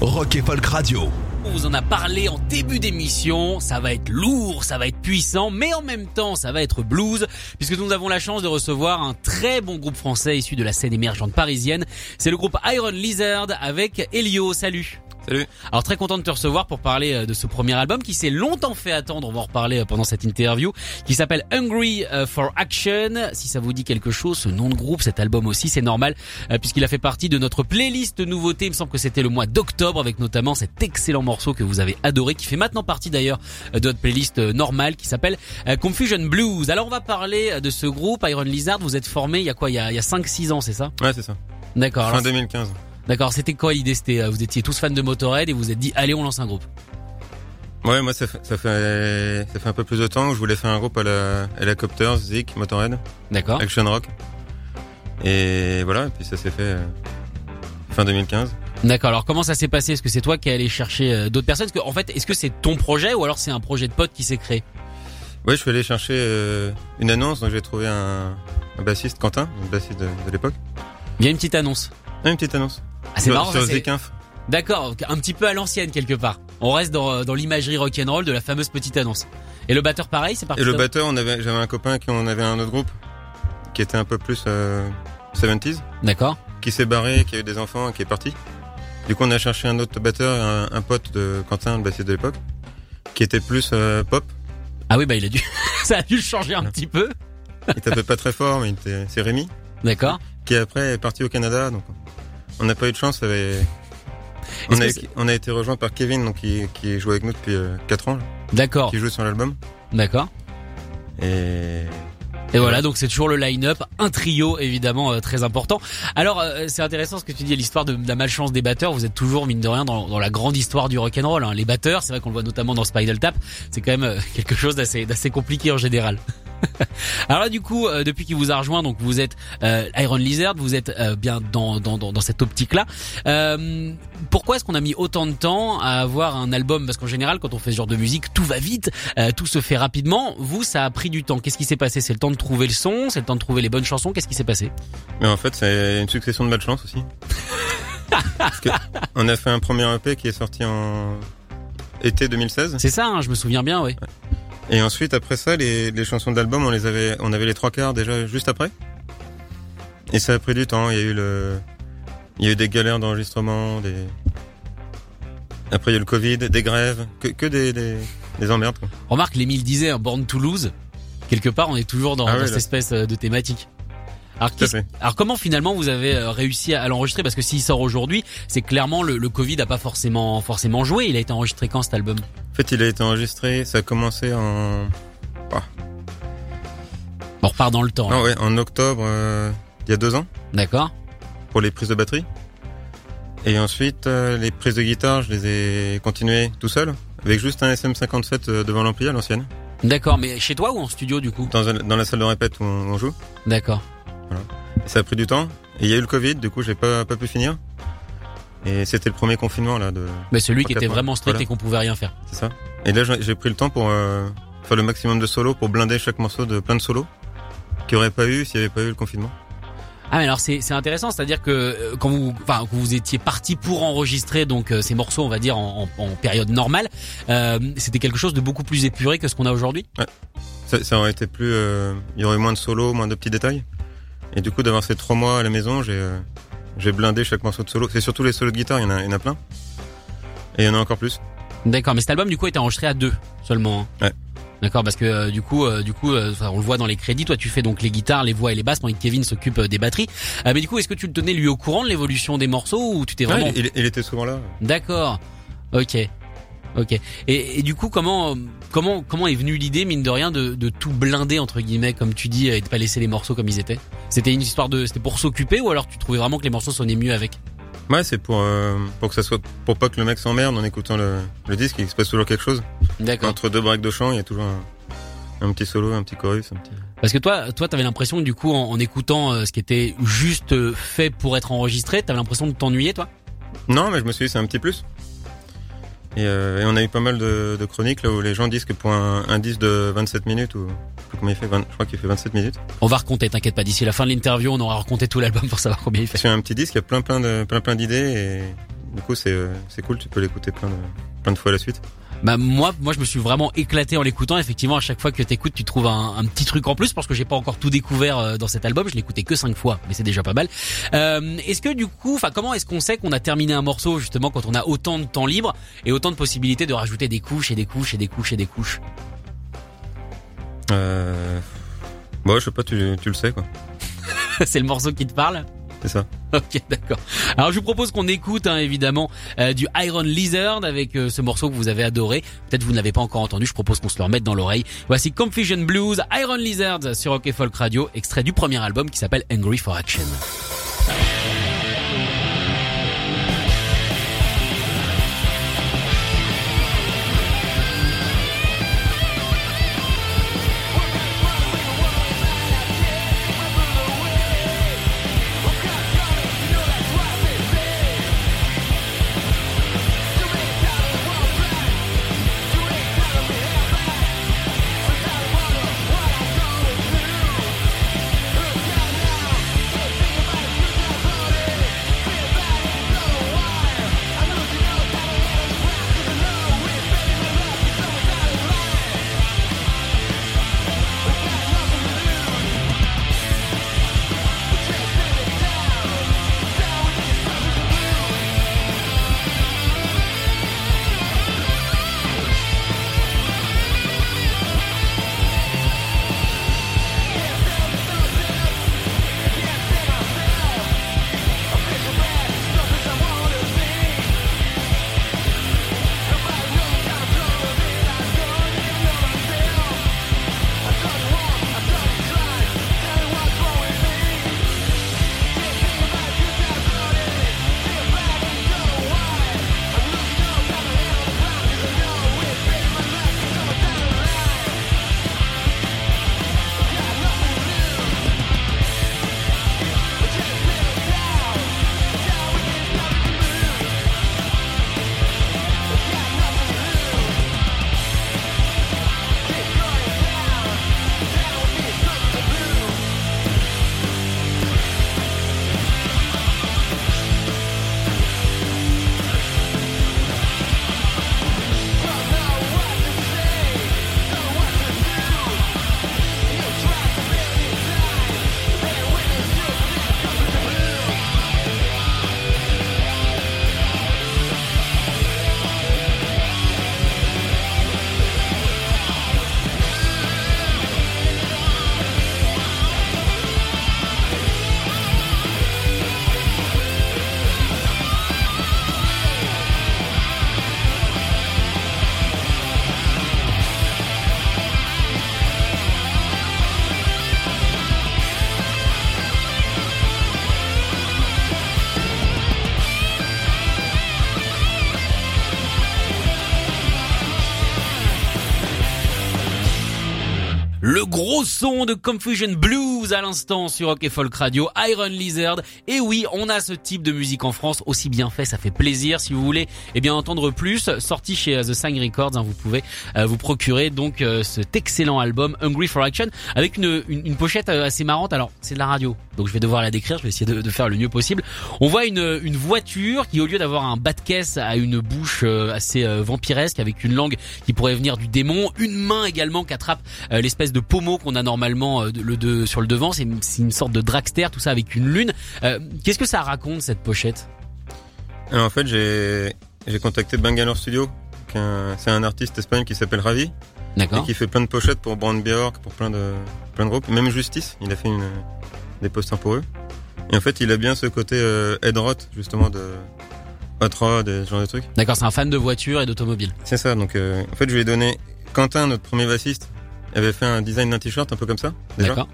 Rock et Folk Radio. On vous en a parlé en début d'émission, ça va être lourd, ça va être puissant, mais en même temps ça va être blues, puisque nous avons la chance de recevoir un très bon groupe français issu de la scène émergente parisienne. C'est le groupe Iron Lizard avec Elio, salut Salut. Alors très content de te recevoir pour parler euh, de ce premier album qui s'est longtemps fait attendre, on va en reparler euh, pendant cette interview, qui s'appelle Hungry euh, for Action. Si ça vous dit quelque chose, ce nom de groupe, cet album aussi, c'est normal, puisqu'il a fait partie de notre playlist de nouveautés, il me semble que c'était le mois d'octobre, avec notamment cet excellent morceau que vous avez adoré, qui fait maintenant partie d'ailleurs de notre playlist normale, qui s'appelle Confusion Blues. Alors on va parler de ce groupe, Iron Lizard, vous êtes formé il y a quoi? Il y a, a 5-6 ans, c'est ça? Ouais, c'est ça. D'accord. Fin alors, 2015. D'accord, c'était quoi l'idée C'était euh, vous étiez tous fans de Motorhead et vous vous êtes dit allez on lance un groupe. Ouais, moi, ça fait, ça fait, ça fait un peu plus de temps que je voulais faire un groupe à la Helicopters, Zik, Motorhead, D'accord. Action Rock. Et voilà, et puis ça s'est fait euh, fin 2015. D'accord. Alors comment ça s'est passé? Est-ce que c'est toi qui es allé chercher euh, d'autres personnes? Est-ce que en fait, est-ce que c'est ton projet ou alors c'est un projet de pote qui s'est créé? Ouais, je suis allé chercher euh, une annonce, donc j'ai trouvé un, un bassiste, Quentin, un bassiste de, de l'époque. Il y a une petite annonce. Ah, une petite annonce. Ah, c'est marrant. Ça, c'est-. D'accord, un petit peu à l'ancienne quelque part. On reste dans, dans l'imagerie rock'n'roll de la fameuse petite annonce. Et le batteur pareil, c'est parti. Et le batteur, on avait, j'avais un copain qui en avait un autre groupe, qui était un peu plus euh, 70s, D'accord. qui s'est barré, qui a eu des enfants, qui est parti. Du coup, on a cherché un autre batteur, un, un pote de Quentin, le bassiste de l'époque, qui était plus euh, pop. Ah oui, bah il a dû, ça a dû changer un petit peu. Il tapait pas très fort, mais il était, c'est Rémi, D'accord. qui après est parti au Canada, donc on n'a pas eu de chance. On a, on a été rejoint par Kevin, donc qui, qui joue avec nous depuis 4 ans, là, D'accord. qui joue sur l'album. D'accord. Et Et voilà, donc c'est toujours le line-up, un trio évidemment euh, très important. Alors euh, c'est intéressant ce que tu dis, l'histoire de, de la malchance des batteurs. Vous êtes toujours mine de rien dans, dans la grande histoire du rock and roll. Hein. Les batteurs, c'est vrai qu'on le voit notamment dans Spinal Tap. C'est quand même euh, quelque chose d'assez d'assez compliqué en général. Alors là, du coup, euh, depuis qu'il vous a rejoint, donc vous êtes euh, Iron Lizard, vous êtes euh, bien dans, dans, dans, cette optique-là. Pourquoi est-ce qu'on a mis autant de temps à avoir un album? Parce qu'en général, quand on fait ce genre de musique, tout va vite, tout se fait rapidement. Vous, ça a pris du temps. Qu'est-ce qui s'est passé? C'est le temps de trouver le son, c'est le temps de trouver les bonnes chansons. Qu'est-ce qui s'est passé? Mais en fait, c'est une succession de malchance aussi. Parce que on a fait un premier EP qui est sorti en été 2016. C'est ça, hein, je me souviens bien, oui. Et ensuite, après ça, les, les chansons de l'album, on les avait, on avait les trois quarts déjà juste après. Et ça a pris du temps. Il y a eu le, il y a eu des galères d'enregistrement, des. Après, il y a eu le Covid, des grèves, que, que des, des, des emmerdes. Quoi. Remarque, l'Émile disait, hein, Born to Lose. Quelque part, on est toujours dans, Ah dans cette espèce euh, de thématique. Alors, alors comment finalement vous avez euh, réussi à l'enregistrer? Parce que s'il sort aujourd'hui, c'est clairement le, le Covid a pas forcément forcément joué. Il a été enregistré quand cet album? Fait, il a été enregistré. Ça a commencé en, On repart dans le temps. non, ouais, en octobre, euh, il y a deux ans, D'accord pour les prises de batterie. Et ensuite, euh, les prises de guitare, je les ai continuées tout seul, avec juste un SM57 euh, devant l'ampli à l'ancienne, D'accord, mais chez toi ou en studio du coup dans, un- dans la salle de répète où on, on joue. D'accord. Ça a pris du temps. Et il y a eu le Covid, du coup, j'ai pas, pas pu finir. Et c'était le premier confinement, là, de, Mais celui qui était mois. vraiment strict Voilà. et qu'on pouvait rien faire. c'est ça. Et là, j'ai pris le temps pour euh, faire le maximum de solos, pour blinder chaque morceau de plein de solos, qu'il n'y aurait pas eu s'il n'y avait pas eu le confinement. Ah mais alors c'est c'est intéressant, c'est-à-dire que euh, quand vous enfin quand vous étiez parti pour enregistrer donc euh, ces morceaux, on va dire en, en- en période normale, euh, c'était quelque chose de beaucoup plus épuré que ce qu'on a aujourd'hui? Ça, ça aurait été plus, euh, il y aurait eu moins de solos, moins de petits détails. Et du coup, d'avoir ces trois mois à la maison, j'ai, j'ai blindé chaque morceau de solo. C'est surtout les solos de guitare, il y en a, il y en a plein. Et il y en a encore plus. D'accord, mais cet album du coup été enregistré à deux seulement. hein. Ouais. D'accord, parce que euh, du coup, euh, du coup, euh, on le voit dans les crédits. Toi, tu fais donc les guitares, les voix et les basses, pendant que Kevin s'occupe des batteries. Mais du coup, est-ce que tu le tenais lui au courant de l'évolution des morceaux ou tu t'es vraiment Ouais, il, il était souvent là. D'accord. Ok. Ok. Et, et du coup, comment comment comment est venue l'idée, mine de rien, de, de tout blinder entre guillemets, comme tu dis, et de pas laisser les morceaux comme ils étaient? C'était une histoire de, c'était pour s'occuper, ou alors tu trouvais vraiment que les morceaux sonnaient mieux avec? Ouais, c'est pour euh, pour que ça soit pour pas que le mec s'emmerde en écoutant le, le disque, il se passe toujours quelque chose. D'accord. Entre deux breaks de chant, il y a toujours un, un petit solo, un petit chorus, un petit. Parce que toi, toi, t'avais l'impression du coup, en, en écoutant euh, ce qui était juste euh, fait pour être enregistré, t'avais l'impression de t'ennuyer, toi? Non, mais je me suis dit c'est un petit plus. Et, euh, et on a eu pas mal de, de chroniques là où les gens disent que pour un, un disque de 27 minutes ou combien il fait, 20 je crois qu'il fait 27 minutes. On va raconter, t'inquiète pas. D'ici la fin de l'interview, on aura raconté tout l'album pour savoir combien il fait. Sur un petit disque, il y a plein plein de plein plein d'idées et du coup c'est euh, c'est cool, tu peux l'écouter plein de plein de fois à la suite. Bah moi, moi, je me suis vraiment éclaté en l'écoutant. Effectivement, à chaque fois que t'écoutes, tu trouves un, un petit truc en plus parce que j'ai pas encore tout découvert euh, dans cet album. Je l'ai écouté que cinq fois, mais c'est déjà pas mal. Euh, est-ce que du coup, enfin, comment est-ce qu'on sait qu'on a terminé un morceau justement quand on a autant de temps libre et autant de possibilités de rajouter des couches et des couches et des couches et des couches? Euh... Bon, je sais pas, tu, tu le sais quoi. C'est le morceau qui te parle C'est ça. Ok, d'accord. Alors je vous propose qu'on écoute hein, évidemment euh, du Iron Lizard avec euh, ce morceau que vous avez adoré. Peut-être vous ne l'avez pas encore entendu, je propose qu'on se le remette dans l'oreille. Voici Confusion Blues, Iron Lizard sur Rock Folk Radio, extrait du premier album qui s'appelle Angry for Action. Gros son de Confusion Blues à l'instant sur Rock et Folk Radio, Iron Lizard. Et oui, on a ce type de musique en France, aussi bien fait, ça fait plaisir. Si vous voulez, eh bien entendre plus, sorti chez euh, The Sign Records, hein, vous pouvez euh, vous procurer donc euh, cet excellent album Hungry for Action avec une, une, pochette assez marrante. Alors c'est de la radio, donc je vais devoir la décrire. Je vais essayer de, faire le mieux possible. On voit une, une voiture qui, au lieu d'avoir un bas de caisse, a une bouche euh, assez vampiresque avec une langue qui pourrait venir du démon, une main également qui attrape l'espèce de pommeau qu'on a normalement euh, le de, sur le devant. C'est une, sorte de dragster, tout ça avec une lune. Euh, Qu'est-ce que ça raconte cette pochette? Alors, en fait, j'ai contacté Bangalore Studio. C'est un artiste espagnol qui s'appelle Ravi et qui fait plein de pochettes pour Brand Bjork, pour plein de plein de groupes, même Justice. Il a fait une, des posters pour eux. Et en fait, il a bien ce côté euh, Ed Roth justement de hot rod et ce genre de trucs. D'accord, c'est un fan de voitures et d'automobiles. C'est ça. Donc euh, en fait, je lui ai donné Quentin, notre premier bassiste, avait fait un design d'un t-shirt un peu comme ça. Déjà. D'accord.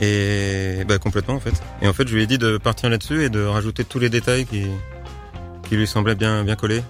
Et bah complètement en fait. Et en fait, je lui ai dit de partir là-dessus et de rajouter tous les détails qui qui lui semblaient bien bien collés.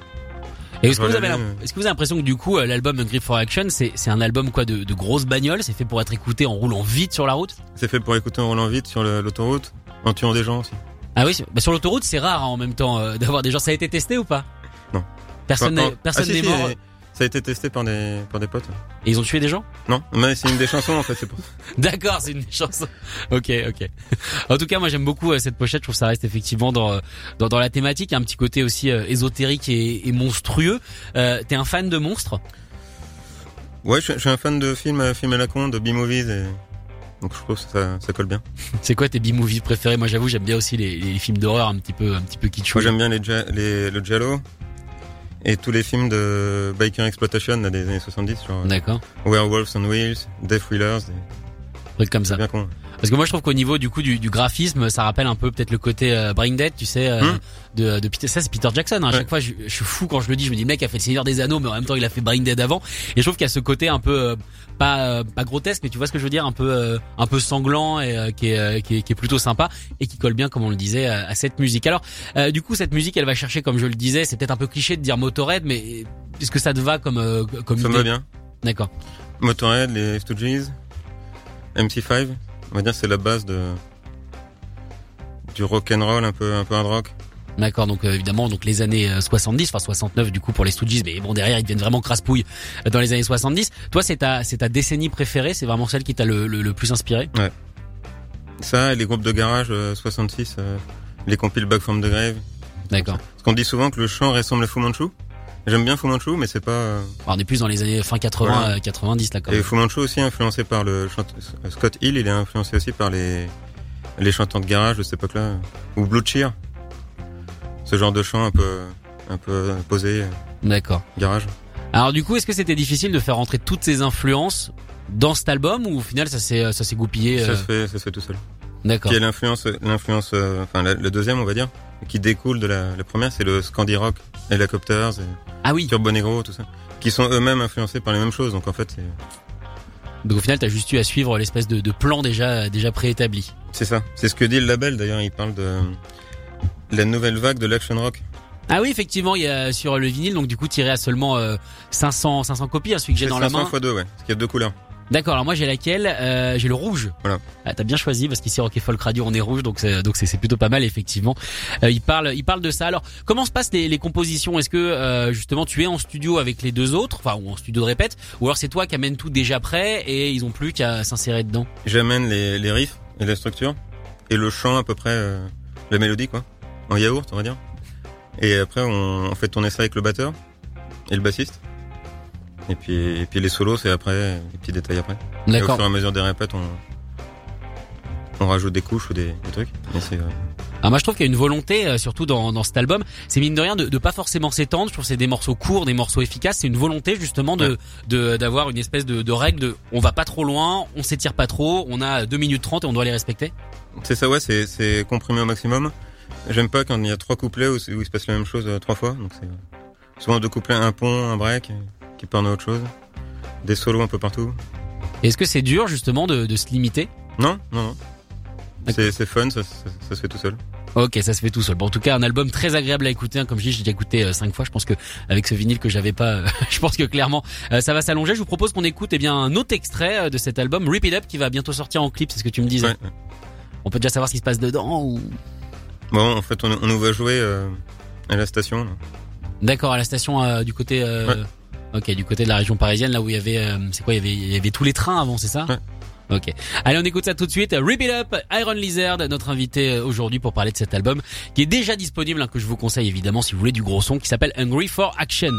Et est-ce que, vous Voilà, avez, euh, l'im- est-ce que vous avez l'impression que du coup, euh, l'album Grip for Action, c'est, c'est un album quoi de, de grosses bagnoles? C'est fait pour être écouté en roulant vite sur la route? C'est fait pour écouter en roulant vite sur le- l'autoroute, en tuant des gens aussi. Ah oui, bah sur l'autoroute, c'est rare hein, en même temps euh, d'avoir des gens. Ça a été testé ou pas? Non. Personne Enfin, n'est, en- personne ah, si, n'est si, mort. Ça a été testé par des par des potes. Et ils ont tué des gens? Non, mais c'est une des chansons en fait. C'est pour. D'accord, c'est une chanson. Ok, ok. En tout cas, moi j'aime beaucoup euh, cette pochette. Je trouve que ça reste effectivement dans euh, dans, dans la thématique, un petit côté aussi euh, ésotérique et, et monstrueux. Euh, T'es un fan de monstres? Ouais, je, je suis un fan de films, films à la con, de B-movies et donc je trouve que ça, ça colle bien. C'est quoi tes B-movies préférés Moi, j'avoue, j'aime bien aussi les, les films d'horreur un petit peu un petit peu kitschou. Moi j'aime bien les, ja- les le Giallo et tous les films de Biker Exploitation là, des années 70, genre euh, D'accord. Werewolves on Wheels, Death Wheelers, et- Truc comme ça. c'est bien con. Parce que moi je trouve qu'au niveau du coup du, du graphisme, ça rappelle un peu peut-être le côté euh, Brain Dead, tu sais, euh, Hmm. de, de Peter. Ça c'est Peter Jackson. hein. À Ouais. chaque fois, je, je suis fou quand je le dis. Je me dis, le mec a fait le Seigneur des Anneaux, mais en même temps il a fait Brain Dead avant. Et je trouve qu'il y a ce côté un peu euh, pas euh, pas grotesque, mais tu vois ce que je veux dire, un peu euh, un peu sanglant et euh, qui, est, euh, qui est qui est plutôt sympa et qui colle bien, comme on le disait, à, à cette musique. Alors euh, du coup cette musique, elle va chercher, comme je le disais, c'est peut-être un peu cliché de dire Motorhead, mais est-ce que ça te va comme euh, comme Ça me va bien. D'accord. Motorhead, les Stooges, MC5, on va dire c'est la base de du rock and roll un peu un peu hard rock. D'accord, donc euh, évidemment, donc les années euh, 70, enfin 69 du coup pour les Stooges, mais bon derrière ils deviennent vraiment crasse-pouille euh, dans les années 70. Toi, c'est ta, c'est ta décennie préférée, c'est vraiment celle qui t'a le, le, le plus inspiré? Ça, et les groupes de garage euh, 66, euh, les compiles Back from the Grave. D'accord. Parce qu'on dit souvent que le chant ressemble à Fu Manchu. J'aime bien Fu Manchu, mais c'est pas. Alors, on est plus dans les années fin 80, Voilà. euh, 90 là quand Et même. Fu Manchu aussi influencé par le chante- Scott Hill, il est influencé aussi par les les chanteurs de garage de cette époque-là, ou Blue Cheer. Ce genre de chant un peu un peu posé D'accord. garage. Alors du coup, est-ce que c'était difficile de faire rentrer toutes ces influences dans cet album ou au final ça s'est ça s'est goupillé Ça euh, se fait ça se fait tout seul. D'accord. Y a l'influence l'influence euh, enfin la- le deuxième on va dire qui découle de la, la première, c'est le Scandi Rock, Helicopters, et Ah oui. Turbo Negro, tout ça, qui sont eux-mêmes influencés par les mêmes choses. Donc en fait, c'est Donc au final, t'as juste eu à suivre l'espèce de, de plan déjà déjà préétabli. c'est ça. C'est ce que dit le label d'ailleurs. Il parle de la nouvelle vague de l'action rock. Ah oui, effectivement, il y a sur le vinyle, donc du coup tiré à seulement euh, 500 500 copies, hein, celui que j'ai dans la 500 main. fois deux, ouais. Parce qu'il y a deux couleurs. D'accord, alors moi j'ai laquelle? Euh, J'ai le rouge. Voilà. Ah, T'as bien choisi parce qu'ici Rock et Folk Radio on est rouge, donc c'est donc c'est plutôt pas mal effectivement. Euh, il parle il parle de ça. Alors comment se passent les, les compositions? Est-ce que euh, justement tu es en studio avec les deux autres, enfin ou en studio de répète, ou alors c'est toi qui amène tout déjà prêt et ils ont plus qu'à s'insérer dedans? J'amène les, les riffs et la structure et le chant à peu près, euh, la mélodie quoi, en yaourt on va dire. Et après on, on fait tourner ça avec le batteur et le bassiste. Et puis et puis les solos c'est après, les petits détails après. Et au fur et à mesure des répètes on on rajoute des couches ou des, des trucs. Et c'est, euh, Alors moi je trouve qu'il y a une volonté, euh, surtout dans, dans cet album, c'est mine de rien de, de pas forcément s'étendre. Je trouve que c'est des morceaux courts, des morceaux efficaces. C'est une volonté justement de Ouais. de d'avoir une espèce de, de règle de on va pas trop loin, on s'étire pas trop, on a 2 minutes 30 et on doit les respecter. C'est ça, ouais, c'est, c'est comprimé au maximum. J'aime pas quand il y a trois couplets où, où il se passe la même chose euh, trois fois. Donc c'est souvent deux couplets, un pont, un break, qui parlent d'autre chose. Des solos un peu partout. Est-ce que c'est dur justement de, de se limiter? Non, non, non. C'est, fun, ça, ça, ça se fait tout seul. Ok, ça se fait tout seul. Bon, en tout cas, un album très agréable à écouter. hein. Comme je dis, j'ai déjà écouté euh, cinq fois. Je pense que avec ce vinyle que j'avais pas, euh, je pense que clairement, euh, ça va s'allonger. Je vous propose qu'on écoute eh bien un autre extrait de cet album, Rip It Up, qui va bientôt sortir en clip. C'est ce que tu me disais. Ouais, ouais. On peut déjà savoir ce qui se passe dedans ou? Bon, en fait, on, on nous va jouer euh, à la station. D'accord, à la station euh, du côté. euh, Ouais. Ok, du côté de la région parisienne, là où il y avait, euh, c'est quoi, il y avait, il y avait tous les trains avant, c'est ça Ouais. Ok. Allez, on écoute ça tout de suite. Rip It Up, Iron Lizard, notre invité euh, aujourd'hui pour parler de cet album qui est déjà disponible, hein, que je vous conseille évidemment si vous voulez du gros son, qui s'appelle Hungry for Action.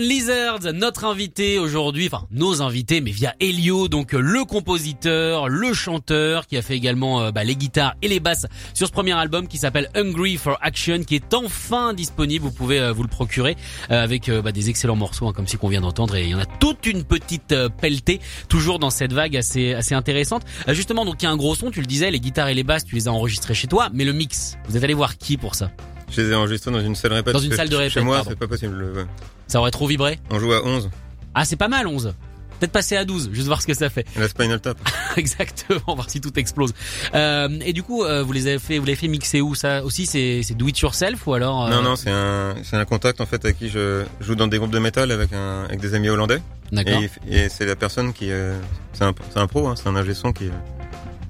Lizards, notre invité aujourd'hui, enfin nos invités, mais via Elio, donc euh, le compositeur, le chanteur, qui a fait également euh, bah, les guitares et les basses sur ce premier album qui s'appelle Hungry for Action, qui est enfin disponible. Vous pouvez euh, vous le procurer avec bah, des excellents morceaux, hein, comme si qu'on vient d'entendre, et il y en a toute une petite pelletée, toujours dans cette vague assez assez intéressante. justement, donc il y a un gros son, tu le disais, les guitares et les basses, tu les as enregistrées chez toi, mais le mix, vous êtes allé voir qui pour ça? Je les ai enregistrés dans une salle répète. Dans une salle de répète. Chez moi, c'est pas possible. Ça aurait trop vibré On joue à 11. Ah, c'est pas mal 11. Peut-être passer à 12, juste voir ce que ça fait. La Spinal Tap. Exactement, voir si tout explose. Euh, et du coup, euh, vous les avez fait, vous l'avez fait mixer où ça aussi C'est c'est do it yourself ou alors euh... Non non, c'est un c'est un contact en fait avec qui je joue dans des groupes de métal avec un avec des amis hollandais. D'accord. Et, et c'est la personne qui euh, c'est un c'est un pro, hein, c'est un ingé son qui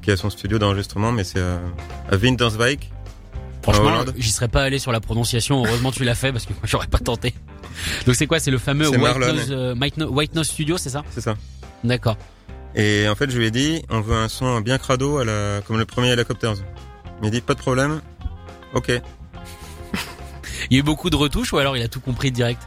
qui a son studio d'enregistrement, mais c'est à, à Winterswijk. Franchement, j'y serais pas allé sur la prononciation. Heureusement, tu l'as fait parce que moi, j'aurais pas tenté. Donc c'est quoi? C'est le fameux White Nose, euh, White Nose Studio, c'est ça? C'est ça. D'accord. Et en fait, je lui ai dit, on veut un son bien crado à la, comme le premier Helicopters. Il m'a dit, pas de problème. Ok. il y a eu beaucoup de retouches ou alors il a tout compris direct?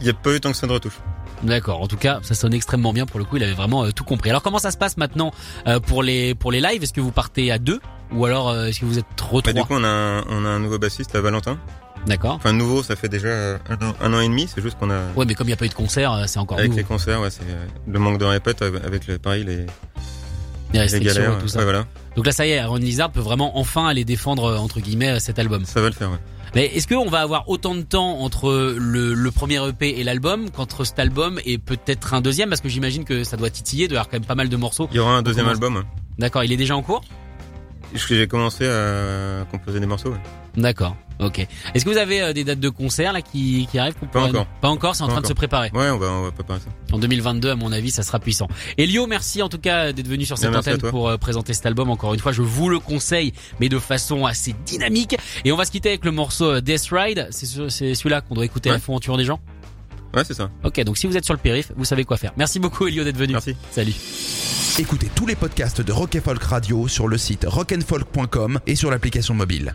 Il y a pas eu tant que ça de retouches. D'accord. En tout cas, ça sonne extrêmement bien pour le coup. Il avait vraiment euh, tout compris. Alors, comment ça se passe maintenant euh, pour les pour les lives? Est-ce que vous partez à deux? Ou alors est-ce que vous êtes trop bah, Du coup, on a un, on a un nouveau bassiste à Valentin. D'accord. Enfin nouveau, ça fait déjà un an, et demi. C'est juste qu'on a. Ouais, mais comme il n'y a pas eu de concert, euh, c'est encore avec les concerts, ouais, c'est euh, le manque de répète avec les pareil les les, les galères, et tout ça. Ouais, voilà. Donc là, ça y est, Aaron Lizard peut vraiment enfin aller défendre euh, entre guillemets cet album. Ça va le faire. Ouais. Mais est-ce qu'on va avoir autant de temps entre le, le premier EP et l'album qu'entre cet album et peut-être un deuxième? Parce que j'imagine que ça doit titiller, il doit y avoir quand même pas mal de morceaux. Il y aura un deuxième album. D'accord, il est déjà en cours? J'ai commencé à composer des morceaux. Ouais. D'accord. Ok. Est-ce que vous avez euh, des dates de concert là qui, qui arrivent Pas encore. Pas encore, c'est en train de se préparer. Ouais, on va, on va préparer ça. En 2022, à mon avis, ça sera puissant. Elio, merci en tout cas d'être venu sur cette antenne pour euh, présenter cet album. Encore une fois, je vous le conseille, mais de façon assez dynamique. Et on va se quitter avec le morceau euh, Death Ride. C'est celui-là qu'on doit écouter à la fond des gens. Ouais, c'est ça. Ok, donc si vous êtes sur le périph, vous savez quoi faire. Merci beaucoup Elio d'être venu. Merci. Salut. Écoutez tous les podcasts de Rock Folk Radio sur le site rockandfolk.com et sur l'application mobile.